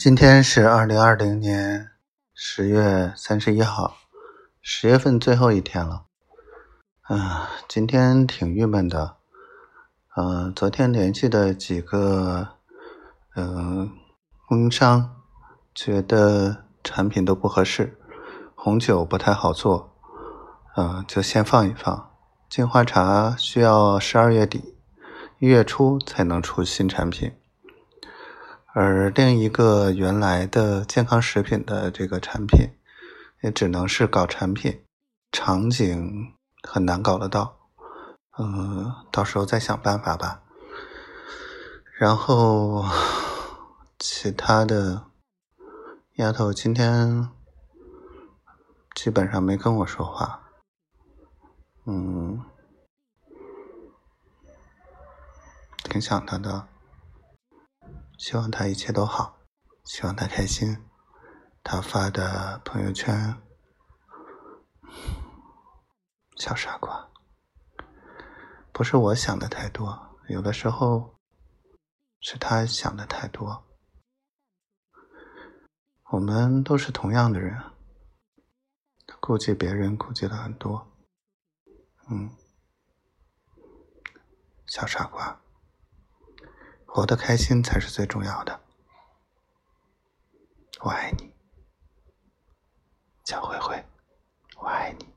今天是二零二零年十月三十一号，十月份最后一天了。嗯，今天挺郁闷的。嗯，昨天联系的几个嗯供应商，觉得产品都不合适，红酒不太好做，嗯，就先放一放。净化茶需要十二月底一月初才能出新产品。而另一个原来的健康食品的这个产品，也只能是搞产品，场景很难搞得到，嗯，到时候再想办法吧。然后其他的丫头今天基本上没跟我说话，嗯，挺想她的。希望他一切都好，希望他开心。他发的朋友圈，小傻瓜，不是我想的太多，有的时候是他想的太多。我们都是同样的人，顾及别人，顾及了很多。嗯，小傻瓜。活得开心才是最重要的。我爱你。小灰灰我爱你。